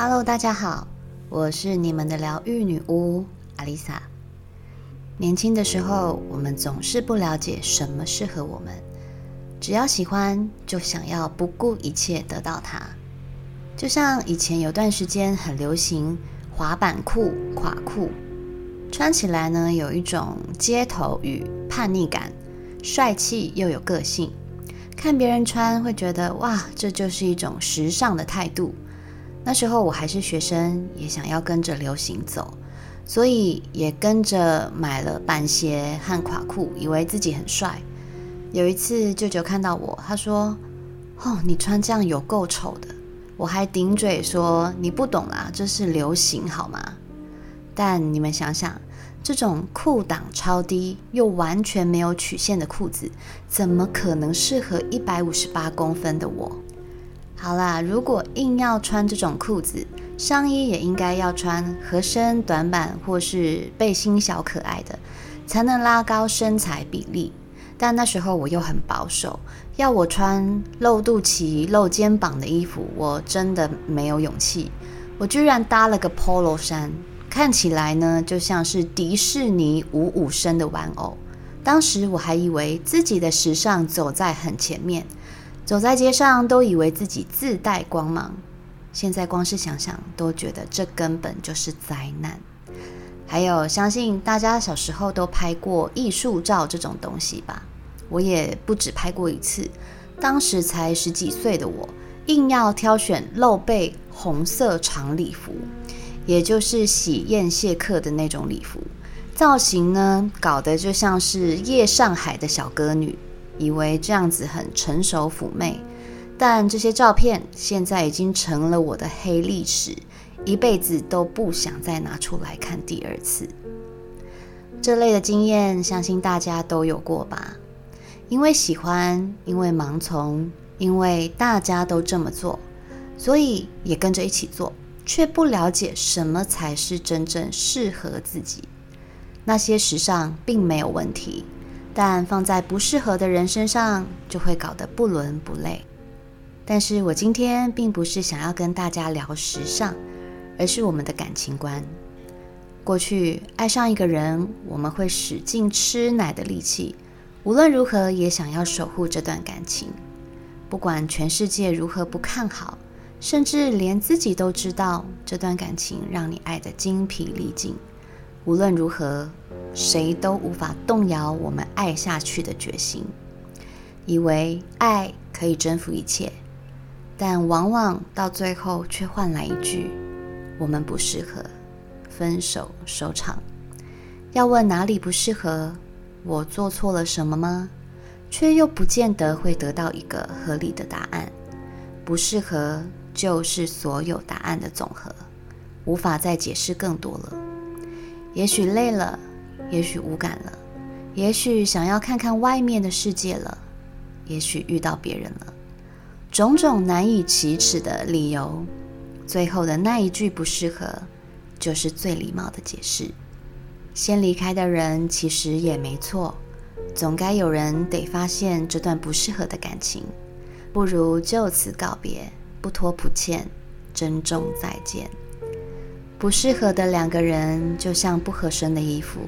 Hello，大家好，我是你们的疗愈女巫阿丽萨。年轻的时候，我们总是不了解什么适合我们，只要喜欢就想要不顾一切得到它。就像以前有段时间很流行滑板裤、垮裤，穿起来呢有一种街头与叛逆感，帅气又有个性。看别人穿会觉得哇，这就是一种时尚的态度。那时候我还是学生，也想要跟着流行走，所以也跟着买了板鞋和垮裤，以为自己很帅。有一次舅舅看到我，他说：“哦，你穿这样有够丑的。”我还顶嘴说：“你不懂啦，这是流行好吗？”但你们想想，这种裤档超低又完全没有曲线的裤子，怎么可能适合一百五十八公分的我？好啦，如果硬要穿这种裤子，上衣也应该要穿合身短版或是背心小可爱的，才能拉高身材比例。但那时候我又很保守，要我穿露肚脐、露肩膀的衣服，我真的没有勇气。我居然搭了个 polo 衫，看起来呢就像是迪士尼五五身的玩偶。当时我还以为自己的时尚走在很前面。走在街上都以为自己自带光芒，现在光是想想都觉得这根本就是灾难。还有，相信大家小时候都拍过艺术照这种东西吧？我也不止拍过一次。当时才十几岁的我，硬要挑选露背红色长礼服，也就是喜宴谢客的那种礼服，造型呢搞得就像是夜上海的小歌女。以为这样子很成熟妩媚，但这些照片现在已经成了我的黑历史，一辈子都不想再拿出来看第二次。这类的经验，相信大家都有过吧？因为喜欢，因为盲从，因为大家都这么做，所以也跟着一起做，却不了解什么才是真正适合自己。那些时尚并没有问题。但放在不适合的人身上，就会搞得不伦不类。但是我今天并不是想要跟大家聊时尚，而是我们的感情观。过去爱上一个人，我们会使尽吃奶的力气，无论如何也想要守护这段感情。不管全世界如何不看好，甚至连自己都知道这段感情让你爱得精疲力尽，无论如何。谁都无法动摇我们爱下去的决心，以为爱可以征服一切，但往往到最后却换来一句“我们不适合”，分手收场。要问哪里不适合，我做错了什么吗？却又不见得会得到一个合理的答案。不适合就是所有答案的总和，无法再解释更多了。也许累了。也许无感了，也许想要看看外面的世界了，也许遇到别人了，种种难以启齿的理由，最后的那一句不适合，就是最礼貌的解释。先离开的人其实也没错，总该有人得发现这段不适合的感情，不如就此告别，不拖不欠，珍重再见。不适合的两个人，就像不合身的衣服。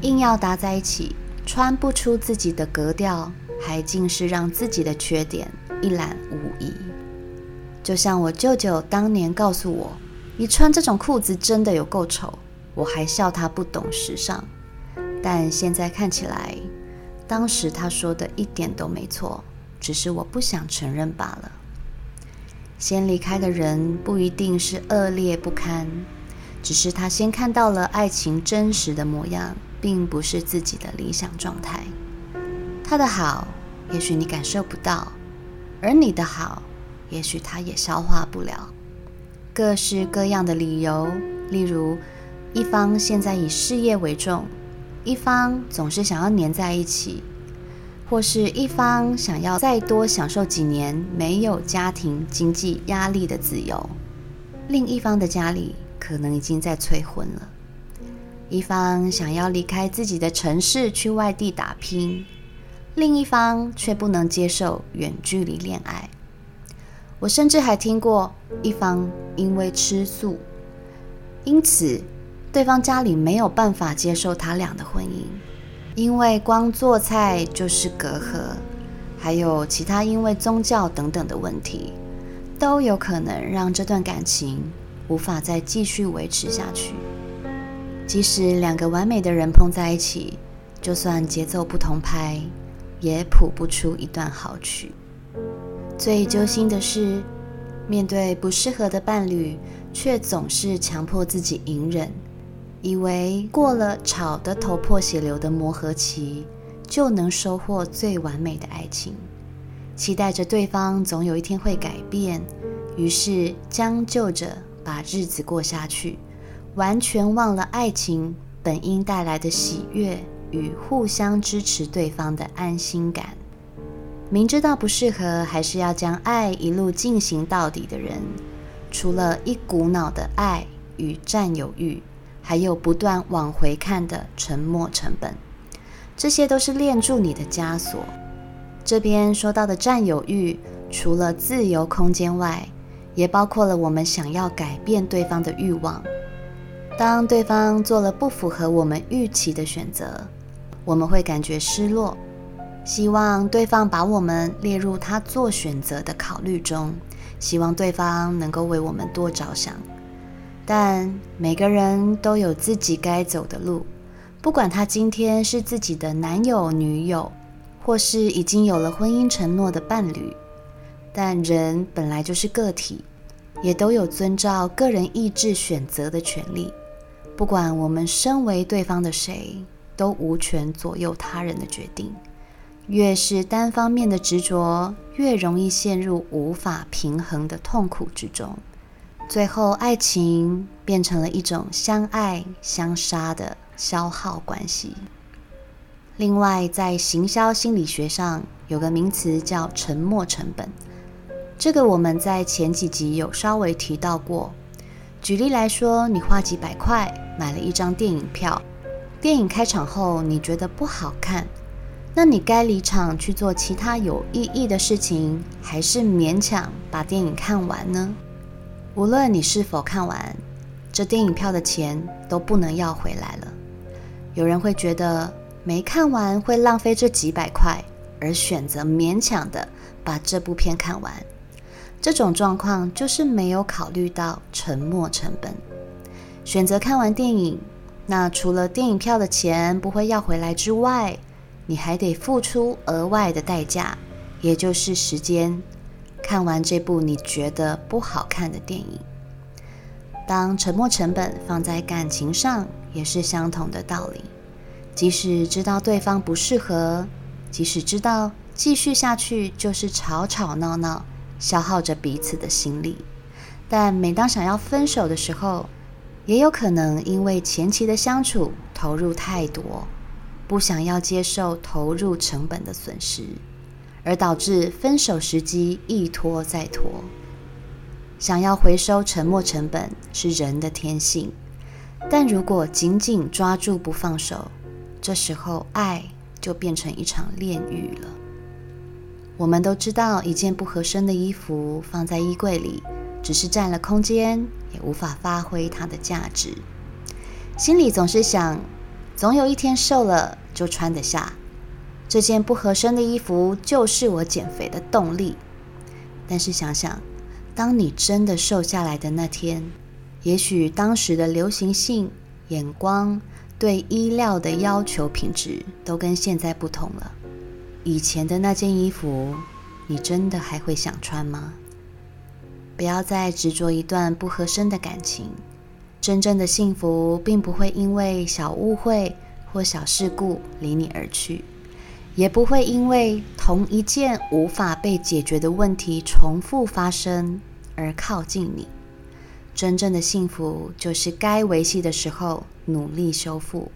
硬要搭在一起，穿不出自己的格调，还尽是让自己的缺点一览无遗。就像我舅舅当年告诉我：“你穿这种裤子真的有够丑。”我还笑他不懂时尚。但现在看起来，当时他说的一点都没错，只是我不想承认罢了。先离开的人不一定是恶劣不堪，只是他先看到了爱情真实的模样。并不是自己的理想状态，他的好也许你感受不到，而你的好也许他也消化不了。各式各样的理由，例如一方现在以事业为重，一方总是想要黏在一起，或是一方想要再多享受几年没有家庭经济压力的自由，另一方的家里可能已经在催婚了。一方想要离开自己的城市去外地打拼，另一方却不能接受远距离恋爱。我甚至还听过一方因为吃素，因此对方家里没有办法接受他俩的婚姻，因为光做菜就是隔阂，还有其他因为宗教等等的问题，都有可能让这段感情无法再继续维持下去。即使两个完美的人碰在一起，就算节奏不同拍，也谱不出一段好曲。最揪心的是，面对不适合的伴侣，却总是强迫自己隐忍，以为过了吵得头破血流的磨合期，就能收获最完美的爱情，期待着对方总有一天会改变，于是将就着把日子过下去，完全忘了爱情本应带来的喜悦与互相支持对方的安心感。明知道不适合，还是要将爱一路进行到底的人，除了一股脑的爱与占有欲，还有不断往回看的沉没成本，这些都是链住你的枷锁。这边说到的占有欲，除了自由空间外，也包括了我们想要改变对方的欲望。当对方做了不符合我们预期的选择，我们会感觉失落。希望对方把我们列入他做选择的考虑中，希望对方能够为我们多着想。但每个人都有自己该走的路，不管他今天是自己的男友、女友，或是已经有了婚姻承诺的伴侣。但人本来就是个体，也都有遵照个人意志选择的权利。不管我们身为对方的谁，都无权左右他人的决定。越是单方面的执着，越容易陷入无法平衡的痛苦之中，最后爱情变成了一种相爱相杀的消耗关系。另外，在行销心理学上有个名词叫“沉没成本”，这个我们在前几集有稍微提到过。举例来说，你花几百块买了一张电影票，电影开场后你觉得不好看。那你该离场去做其他有意义的事情，还是勉强把电影看完呢？无论你是否看完，这电影票的钱都不能要回来了。有人会觉得没看完会浪费这几百块，而选择勉强的把这部片看完。这种状况就是没有考虑到沉没成本，选择看完电影，那除了电影票的钱不会要回来之外，你还得付出额外的代价，也就是时间，看完这部你觉得不好看的电影。当沉没成本放在感情上，也是相同的道理。即使知道对方不适合，即使知道继续下去就是吵吵闹闹，消耗着彼此的心力，但每当想要分手的时候，也有可能因为前期的相处投入太多。不想要接受投入成本的损失，而导致分手时机一拖再拖。想要回收沉没成本是人的天性，但如果紧紧抓住不放手，这时候爱就变成一场炼狱了。我们都知道，一件不合身的衣服放在衣柜里，只是占了空间，也无法发挥它的价值。心里总是想。总有一天瘦了就穿得下这件不合身的衣服，就是我减肥的动力。但是想想，当你真的瘦下来的那天，也许当时的流行性眼光、对衣料的要求、品质都跟现在不同了。以前的那件衣服，你真的还会想穿吗？不要再执着一段不合身的感情。真正的幸福，并不会因为小误会或小事故离你而去，也不会因为同一件无法被解决的问题重复发生而靠近你。真正的幸福，就是该维系的时候努力修复，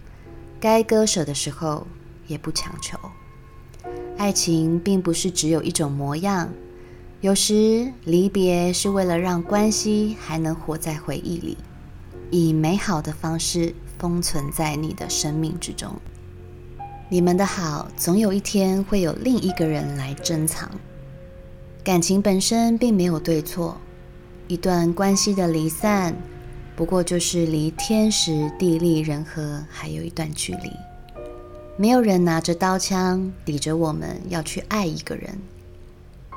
该割舍的时候也不强求。爱情并不是只有一种模样，有时离别是为了让关系还能活在回忆里。以美好的方式封存在你的生命之中。你们的好，总有一天会有另一个人来珍藏。感情本身并没有对错，一段关系的离散，不过就是离天时地利人和还有一段距离。没有人拿着刀枪抵着我们要去爱一个人。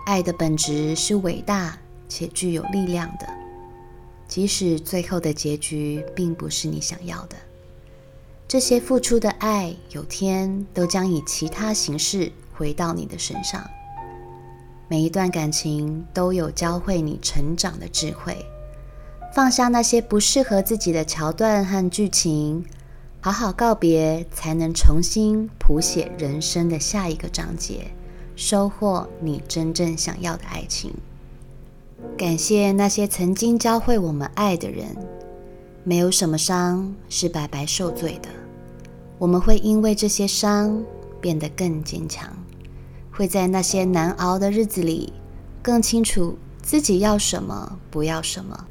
爱的本质是伟大且具有力量的，即使最后的结局并不是你想要的。这些付出的爱，有天都将以其他形式回到你的身上。每一段感情都有教会你成长的智慧，放下那些不适合自己的桥段和剧情，好好告别，才能重新谱写人生的下一个章节，收获你真正想要的爱情。感谢那些曾经教会我们爱的人，没有什么伤是白白受罪的。我们会因为这些伤变得更坚强。会在那些难熬的日子里，更清楚自己要什么，不要什么。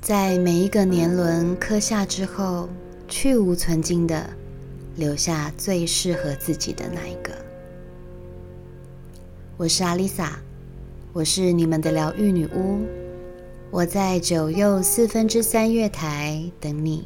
在每一个年轮刻下之后，去无存菁的留下最适合自己的那一个。我是阿丽萨，我是你们的疗愈女巫。我在九又四分之三月台等你。